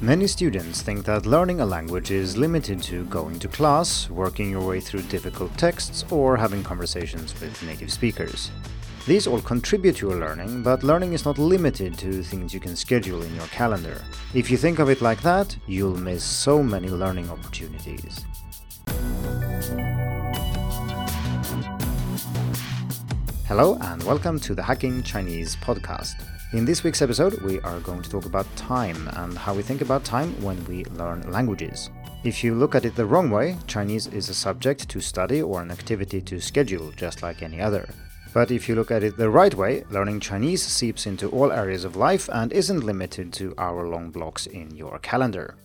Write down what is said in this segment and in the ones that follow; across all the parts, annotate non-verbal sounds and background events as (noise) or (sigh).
Many students think that learning a language is limited to going to class, working your way through difficult texts, or having conversations with native speakers. These all contribute to your learning, but learning is not limited to things you can schedule in your calendar. If you think of it like that, you'll miss so many learning opportunities. Hello, and welcome to the Hacking Chinese podcast. In this week's episode, we are going to talk about time and how we think about time when we learn languages. If you look at it the wrong way, Chinese is a subject to study or an activity to schedule, just like any other. But if you look at it the right way, learning Chinese seeps into all areas of life and isn't limited to hour long blocks in your calendar.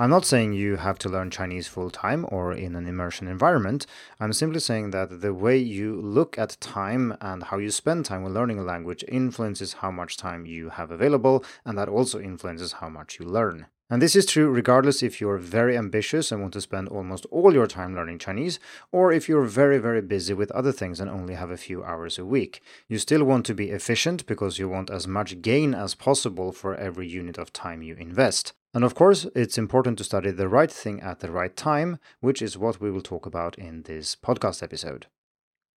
I'm not saying you have to learn Chinese full time or in an immersion environment. I'm simply saying that the way you look at time and how you spend time when learning a language influences how much time you have available, and that also influences how much you learn. And this is true regardless if you're very ambitious and want to spend almost all your time learning Chinese, or if you're very, very busy with other things and only have a few hours a week. You still want to be efficient because you want as much gain as possible for every unit of time you invest. And of course, it's important to study the right thing at the right time, which is what we will talk about in this podcast episode.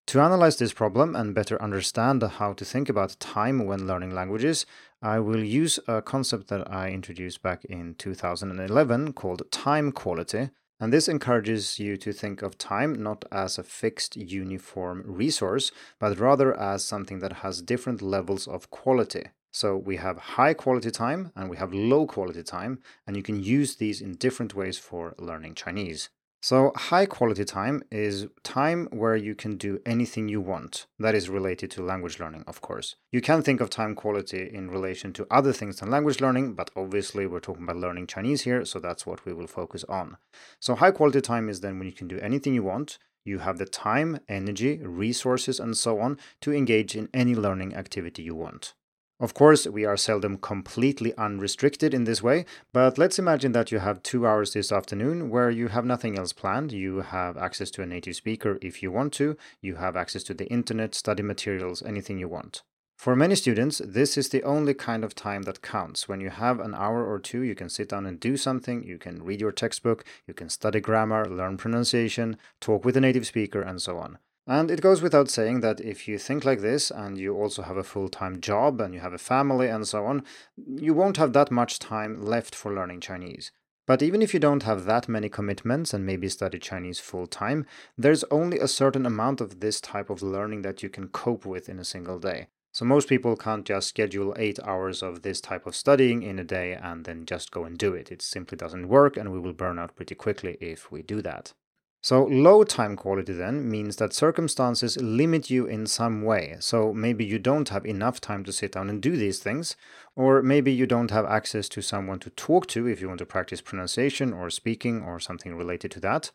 To analyze this problem and better understand how to think about time when learning languages, I will use a concept that I introduced back in 2011 called time quality. And this encourages you to think of time not as a fixed uniform resource, but rather as something that has different levels of quality. So we have high quality time and we have low quality time, and you can use these in different ways for learning Chinese. So, high quality time is time where you can do anything you want. That is related to language learning, of course. You can think of time quality in relation to other things than language learning, but obviously we're talking about learning Chinese here, so that's what we will focus on. So, high quality time is then when you can do anything you want. You have the time, energy, resources, and so on to engage in any learning activity you want. Of course, we are seldom completely unrestricted in this way, but let's imagine that you have two hours this afternoon where you have nothing else planned. You have access to a native speaker if you want to, you have access to the internet, study materials, anything you want. For many students, this is the only kind of time that counts. When you have an hour or two, you can sit down and do something. You can read your textbook, you can study grammar, learn pronunciation, talk with a native speaker, and so on. And it goes without saying that if you think like this and you also have a full time job and you have a family and so on, you won't have that much time left for learning Chinese. But even if you don't have that many commitments and maybe study Chinese full time, there's only a certain amount of this type of learning that you can cope with in a single day. So most people can't just schedule eight hours of this type of studying in a day and then just go and do it. It simply doesn't work, and we will burn out pretty quickly if we do that. So, low time quality then means that circumstances limit you in some way. So, maybe you don't have enough time to sit down and do these things, or maybe you don't have access to someone to talk to if you want to practice pronunciation or speaking or something related to that,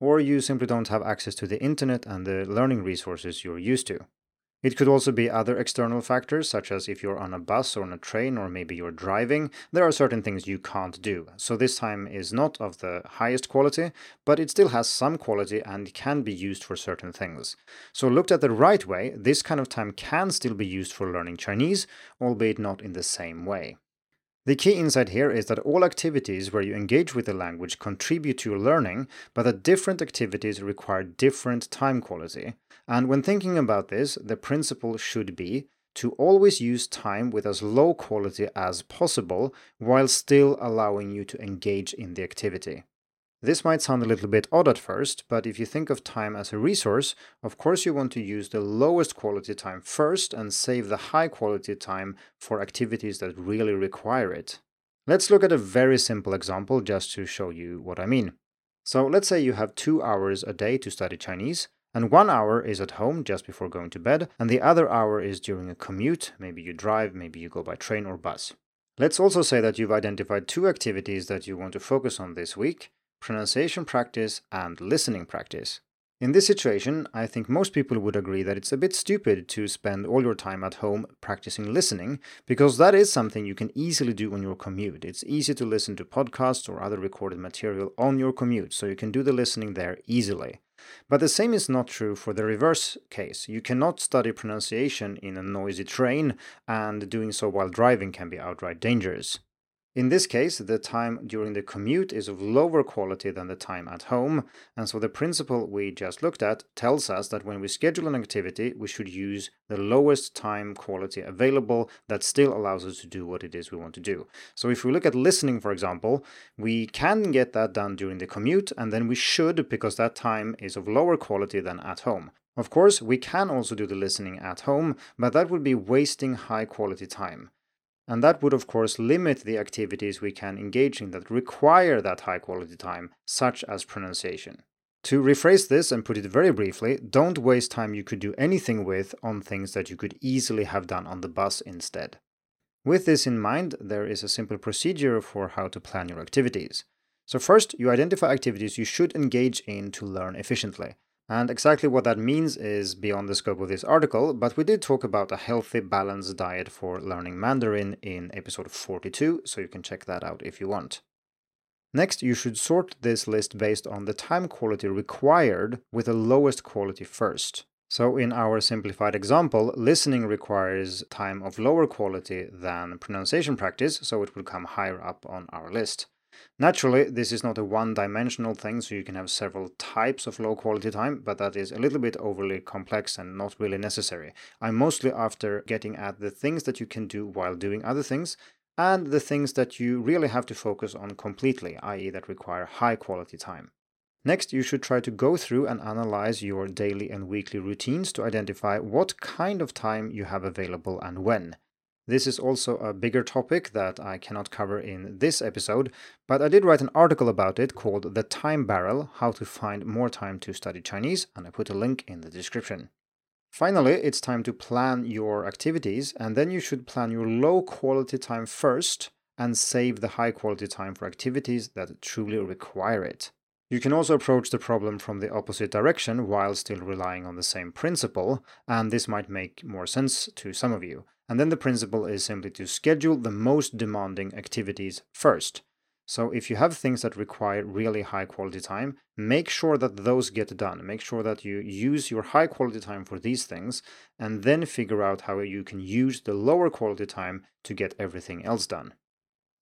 or you simply don't have access to the internet and the learning resources you're used to. It could also be other external factors, such as if you're on a bus or on a train, or maybe you're driving. There are certain things you can't do. So this time is not of the highest quality, but it still has some quality and can be used for certain things. So, looked at the right way, this kind of time can still be used for learning Chinese, albeit not in the same way. The key insight here is that all activities where you engage with the language contribute to your learning, but that different activities require different time quality. And when thinking about this, the principle should be to always use time with as low quality as possible while still allowing you to engage in the activity. This might sound a little bit odd at first, but if you think of time as a resource, of course you want to use the lowest quality time first and save the high quality time for activities that really require it. Let's look at a very simple example just to show you what I mean. So let's say you have two hours a day to study Chinese, and one hour is at home just before going to bed, and the other hour is during a commute. Maybe you drive, maybe you go by train or bus. Let's also say that you've identified two activities that you want to focus on this week, pronunciation practice, and listening practice. In this situation, I think most people would agree that it's a bit stupid to spend all your time at home practicing listening, because that is something you can easily do on your commute. It's easy to listen to podcasts or other recorded material on your commute, so you can do the listening there easily. But the same is not true for the reverse case. You cannot study pronunciation in a noisy train, and doing so while driving can be outright dangerous. In this case, the time during the commute is of lower quality than the time at home, and so the principle we just looked at tells us that when we schedule an activity, we should use the lowest time quality available that still allows us to do what it is we want to do. So if we look at listening, for example, we can get that done during the commute, and then we should because that time is of lower quality than at home. Of course, we can also do the listening at home, but that would be wasting high quality time. And that would, of course, limit the activities we can engage in that require that high quality time, such as pronunciation. To rephrase this and put it very briefly, don't waste time you could do anything with on things that you could easily have done on the bus instead. With this in mind, there is a simple procedure for how to plan your activities. So, first, you identify activities you should engage in to learn efficiently. And exactly what that means is beyond the scope of this article, but we did talk about a healthy, balanced diet for learning Mandarin in episode 42, so you can check that out if you want. Next, you should sort this list based on the time quality required with the lowest quality first. So, in our simplified example, listening requires time of lower quality than pronunciation practice, so it will come higher up on our list. Naturally, this is not a one-dimensional thing, so you can have several types of low-quality time, but that is a little bit overly complex and not really necessary. I'm mostly after getting at the things that you can do while doing other things, and the things that you really have to focus on completely, i.e. that require high-quality time. Next, you should try to go through and analyze your daily and weekly routines to identify what kind of time you have available and when. This is also a bigger topic that I cannot cover in this episode, but I did write an article about it called The Time Barrel How to Find More Time to Study Chinese, and I put a link in the description. Finally, it's time to plan your activities, and then you should plan your low quality time first and save the high quality time for activities that truly require it. You can also approach the problem from the opposite direction while still relying on the same principle, and this might make more sense to some of you. And then the principle is simply to schedule the most demanding activities first. So if you have things that require really high quality time, make sure that those get done. Make sure that you use your high quality time for these things and then figure out how you can use the lower quality time to get everything else done.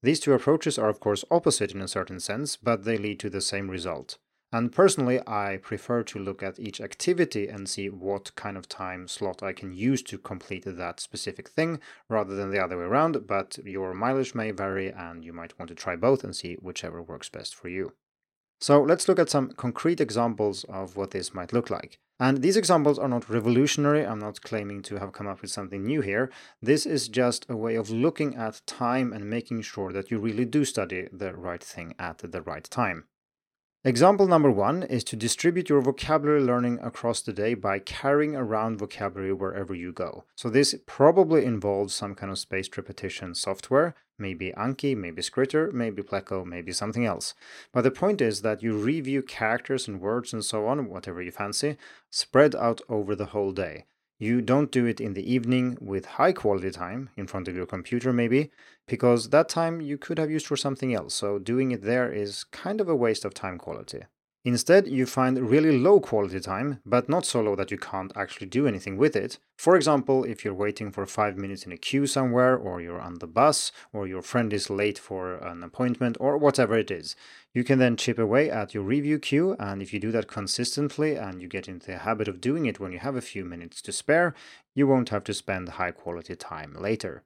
These two approaches are of course opposite in a certain sense, but they lead to the same result. And personally, I prefer to look at each activity and see what kind of time slot I can use to complete that specific thing rather than the other way around. But your mileage may vary and you might want to try both and see whichever works best for you. So let's look at some concrete examples of what this might look like. And these examples are not revolutionary. I'm not claiming to have come up with something new here. This is just a way of looking at time and making sure that you really do study the right thing at the right time. Example number one is to distribute your vocabulary learning across the day by carrying around vocabulary wherever you go. So this probably involves some kind of spaced repetition software, maybe Anki, maybe Skritter, maybe Pleco, maybe something else. But the point is that you review characters and words and so on, whatever you fancy, spread out over the whole day. You don't do it in the evening with high quality time in front of your computer, maybe, because that time you could have used for something else. So doing it there is kind of a waste of time quality. Instead, you find really low quality time, but not so low that you can't actually do anything with it. For example, if you're waiting for five minutes in a queue somewhere, or you're on the bus, or your friend is late for an appointment, or whatever it is, you can then chip away at your review queue. And if you do that consistently and you get into the habit of doing it when you have a few minutes to spare, you won't have to spend high quality time later.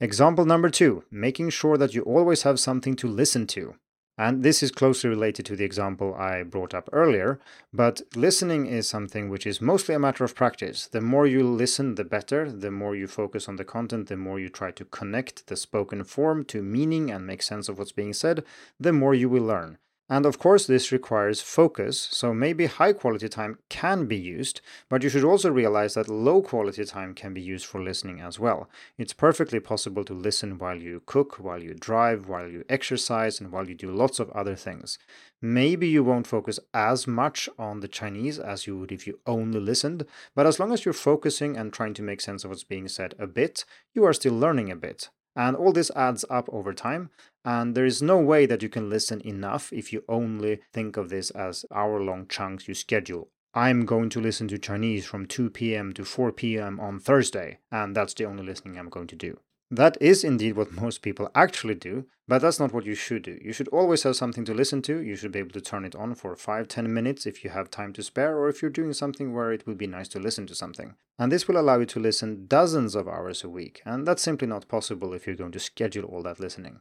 Example number two making sure that you always have something to listen to. And this is closely related to the example I brought up earlier, but listening is something which is mostly a matter of practice. The more you listen, the better. The more you focus on the content, the more you try to connect the spoken form to meaning and make sense of what's being said, the more you will learn. And of course, this requires focus, so maybe high quality time can be used, but you should also realize that low quality time can be used for listening as well. It's perfectly possible to listen while you cook, while you drive, while you exercise, and while you do lots of other things. Maybe you won't focus as much on the Chinese as you would if you only listened, but as long as you're focusing and trying to make sense of what's being said a bit, you are still learning a bit. And all this adds up over time. And there is no way that you can listen enough if you only think of this as hour long chunks you schedule. I'm going to listen to Chinese from 2 p.m. to 4 p.m. on Thursday, and that's the only listening I'm going to do. That is indeed what most people actually do, but that's not what you should do. You should always have something to listen to. You should be able to turn it on for 5 10 minutes if you have time to spare, or if you're doing something where it would be nice to listen to something. And this will allow you to listen dozens of hours a week, and that's simply not possible if you're going to schedule all that listening.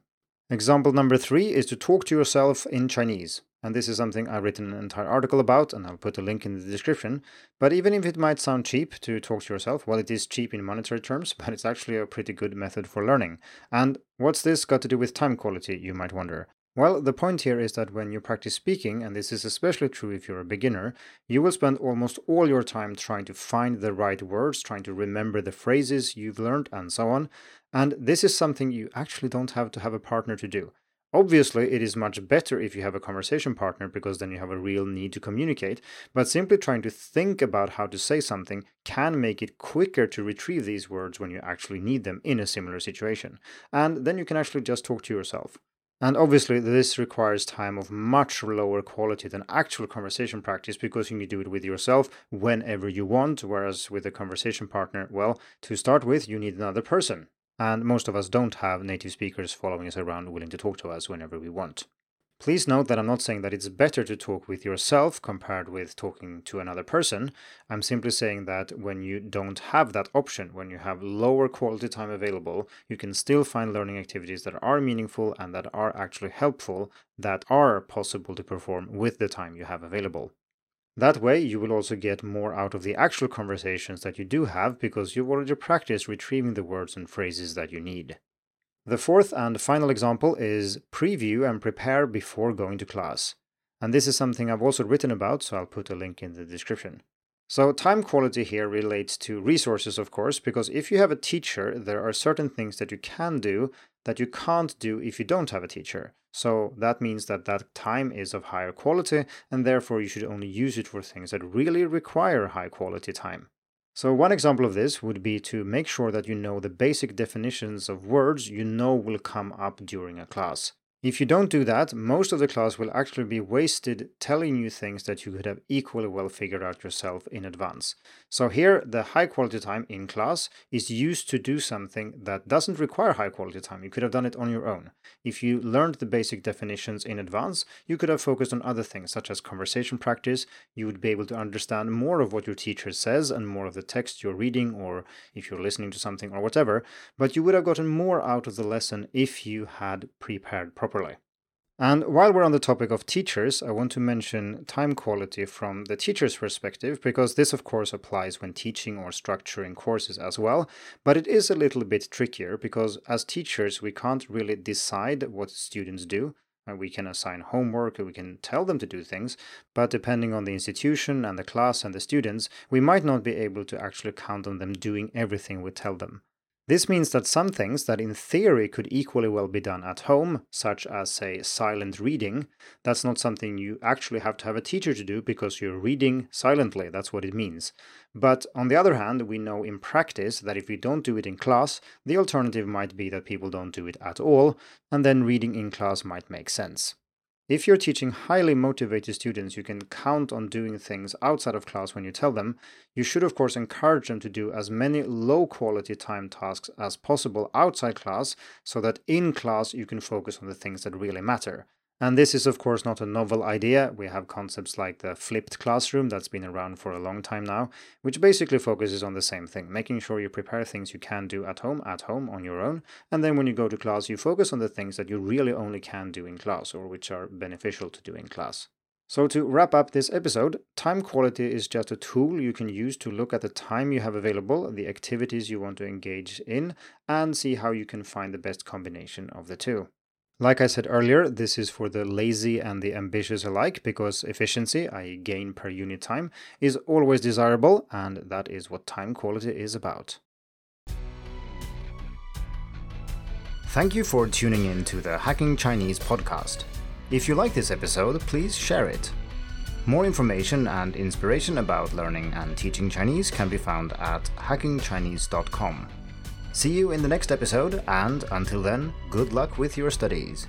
Example number three is to talk to yourself in Chinese. And this is something I've written an entire article about, and I'll put a link in the description. But even if it might sound cheap to talk to yourself, well, it is cheap in monetary terms, (laughs) but it's actually a pretty good method for learning. And what's this got to do with time quality, you might wonder? Well, the point here is that when you practice speaking, and this is especially true if you're a beginner, you will spend almost all your time trying to find the right words, trying to remember the phrases you've learned, and so on. And this is something you actually don't have to have a partner to do. Obviously, it is much better if you have a conversation partner because then you have a real need to communicate, but simply trying to think about how to say something can make it quicker to retrieve these words when you actually need them in a similar situation. And then you can actually just talk to yourself. And obviously, this requires time of much lower quality than actual conversation practice because you can do it with yourself whenever you want. Whereas with a conversation partner, well, to start with, you need another person and most of us don't have native speakers following us around willing to talk to us whenever we want. Please note that I'm not saying that it's better to talk with yourself compared with talking to another person. I'm simply saying that when you don't have that option, when you have lower quality time available, you can still find learning activities that are meaningful and that are actually helpful, that are possible to perform with the time you have available. That way, you will also get more out of the actual conversations that you do have because you've already practiced retrieving the words and phrases that you need. The fourth and final example is preview and prepare before going to class. And this is something I've also written about, so I'll put a link in the description. So, time quality here relates to resources, of course, because if you have a teacher, there are certain things that you can do that you can't do if you don't have a teacher. So that means that that time is of higher quality, and therefore you should only use it for things that really require high quality time. So, one example of this would be to make sure that you know the basic definitions of words you know will come up during a class. If you don't do that, most of the class will actually be wasted telling you things that you could have equally well figured out yourself in advance. So here, the high quality time in class is used to do something that doesn't require high quality time. You could have done it on your own. If you learned the basic definitions in advance, you could have focused on other things such as conversation practice. You would be able to understand more of what your teacher says and more of the text you're reading or if you're listening to something or whatever, but you would have gotten more out of the lesson if you had prepared properly properly. And while we're on the topic of teachers, I want to mention time quality from the teacher's perspective, because this, of course, applies when teaching or structuring courses as well. But it is a little bit trickier because as teachers, we can't really decide what students do. Uh, we can assign homework, we can tell them to do things, but depending on the institution and the class and the students, we might not be able to actually count on them doing everything we tell them. This means that some things that in theory could equally well be done at home, such as, say, silent reading, that's not something you actually have to have a teacher to do because you're reading silently. That's what it means. But on the other hand, we know in practice that if we don't do it in class, the alternative might be that people don't do it at all, and then reading in class might make sense. If you're teaching highly motivated students you can count on doing things outside of class when you tell them, you should of course encourage them to do as many low quality time tasks as possible outside class so that in class you can focus on the things that really matter. And this is, of course, not a novel idea. We have concepts like the flipped classroom that's been around for a long time now, which basically focuses on the same thing making sure you prepare things you can do at home, at home, on your own. And then when you go to class, you focus on the things that you really only can do in class or which are beneficial to do in class. So, to wrap up this episode, time quality is just a tool you can use to look at the time you have available, the activities you want to engage in, and see how you can find the best combination of the two. Like I said earlier, this is for the lazy and the ambitious alike because efficiency, i.e., gain per unit time, is always desirable, and that is what time quality is about. Thank you for tuning in to the Hacking Chinese podcast. If you like this episode, please share it. More information and inspiration about learning and teaching Chinese can be found at hackingchinese.com. See you in the next episode, and until then, good luck with your studies.